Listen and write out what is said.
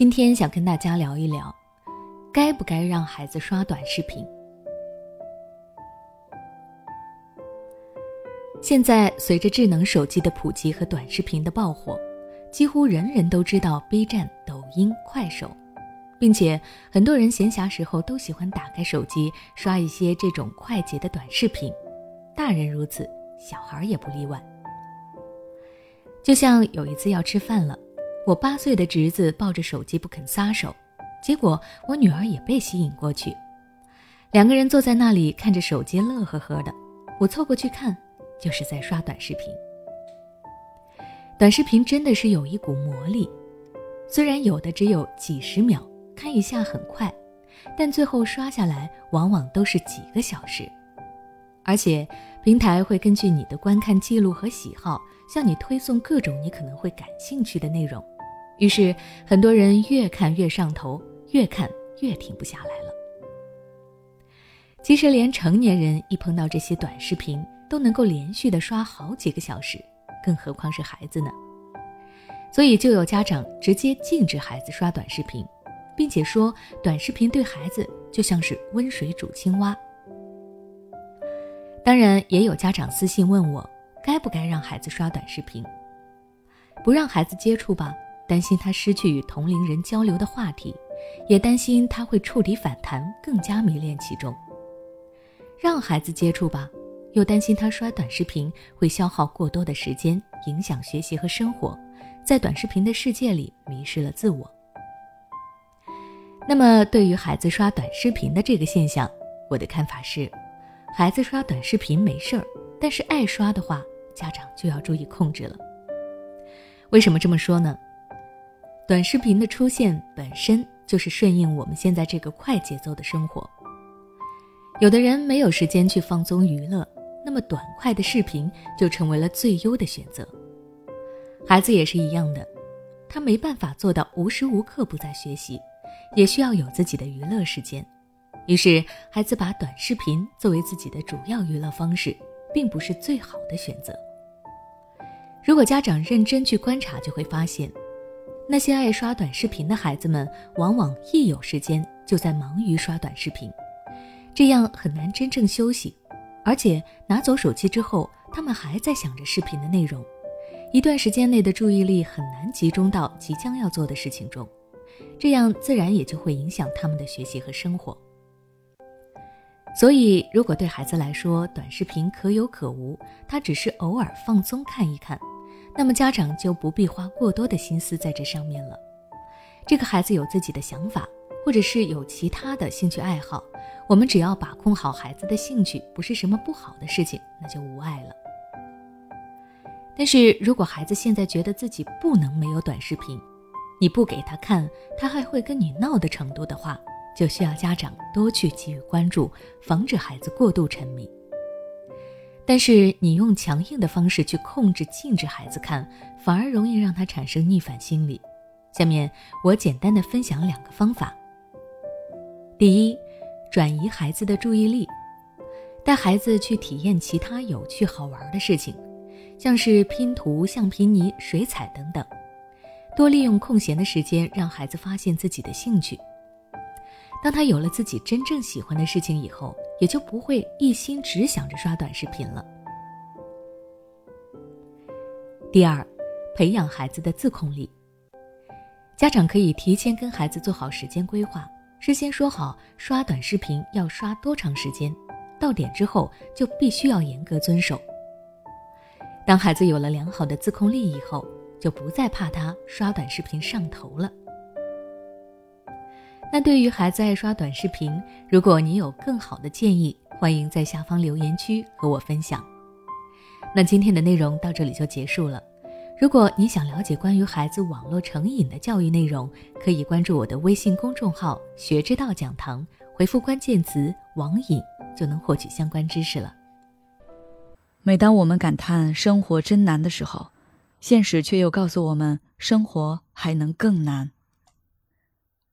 今天想跟大家聊一聊，该不该让孩子刷短视频？现在随着智能手机的普及和短视频的爆火，几乎人人都知道 B 站、抖音、快手，并且很多人闲暇时候都喜欢打开手机刷一些这种快捷的短视频，大人如此，小孩也不例外。就像有一次要吃饭了，我八岁的侄子抱着手机不肯撒手，结果我女儿也被吸引过去，两个人坐在那里看着手机乐呵呵的，我凑过去看。就是在刷短视频。短视频真的是有一股魔力，虽然有的只有几十秒，看一下很快，但最后刷下来往往都是几个小时。而且平台会根据你的观看记录和喜好，向你推送各种你可能会感兴趣的内容。于是很多人越看越上头，越看越停不下来了。其实连成年人一碰到这些短视频，都能够连续的刷好几个小时，更何况是孩子呢？所以就有家长直接禁止孩子刷短视频，并且说短视频对孩子就像是温水煮青蛙。当然，也有家长私信问我，该不该让孩子刷短视频？不让孩子接触吧，担心他失去与同龄人交流的话题，也担心他会触底反弹，更加迷恋其中。让孩子接触吧。又担心他刷短视频会消耗过多的时间，影响学习和生活，在短视频的世界里迷失了自我。那么，对于孩子刷短视频的这个现象，我的看法是，孩子刷短视频没事儿，但是爱刷的话，家长就要注意控制了。为什么这么说呢？短视频的出现本身就是顺应我们现在这个快节奏的生活，有的人没有时间去放松娱乐。那么短快的视频就成为了最优的选择。孩子也是一样的，他没办法做到无时无刻不在学习，也需要有自己的娱乐时间。于是，孩子把短视频作为自己的主要娱乐方式，并不是最好的选择。如果家长认真去观察，就会发现，那些爱刷短视频的孩子们，往往一有时间就在忙于刷短视频，这样很难真正休息。而且拿走手机之后，他们还在想着视频的内容，一段时间内的注意力很难集中到即将要做的事情中，这样自然也就会影响他们的学习和生活。所以，如果对孩子来说短视频可有可无，他只是偶尔放松看一看，那么家长就不必花过多的心思在这上面了。这个孩子有自己的想法，或者是有其他的兴趣爱好。我们只要把控好孩子的兴趣，不是什么不好的事情，那就无碍了。但是如果孩子现在觉得自己不能没有短视频，你不给他看，他还会跟你闹的程度的话，就需要家长多去给予关注，防止孩子过度沉迷。但是你用强硬的方式去控制、禁止孩子看，反而容易让他产生逆反心理。下面我简单的分享两个方法。第一。转移孩子的注意力，带孩子去体验其他有趣好玩的事情，像是拼图、橡皮泥、水彩等等。多利用空闲的时间，让孩子发现自己的兴趣。当他有了自己真正喜欢的事情以后，也就不会一心只想着刷短视频了。第二，培养孩子的自控力。家长可以提前跟孩子做好时间规划。事先说好刷短视频要刷多长时间，到点之后就必须要严格遵守。当孩子有了良好的自控力以后，就不再怕他刷短视频上头了。那对于孩子爱刷短视频，如果你有更好的建议，欢迎在下方留言区和我分享。那今天的内容到这里就结束了。如果你想了解关于孩子网络成瘾的教育内容，可以关注我的微信公众号“学之道讲堂”，回复关键词“网瘾”就能获取相关知识了。每当我们感叹生活真难的时候，现实却又告诉我们，生活还能更难。